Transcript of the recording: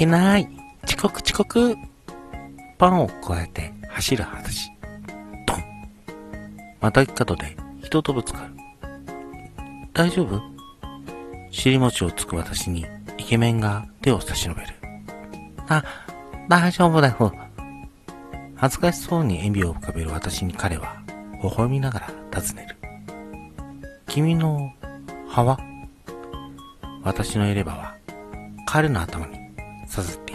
けない遅刻遅刻パンを加えて走る私。ドンまた角で人とぶつかる。大丈夫？尻餅をつく私にイケメンが手を差し伸べる。あ、大丈夫だよ。恥ずかしそうに笑みを浮かべる私に彼は微笑みながら尋ねる。君の歯は？私の入れ歯は彼の頭にさせて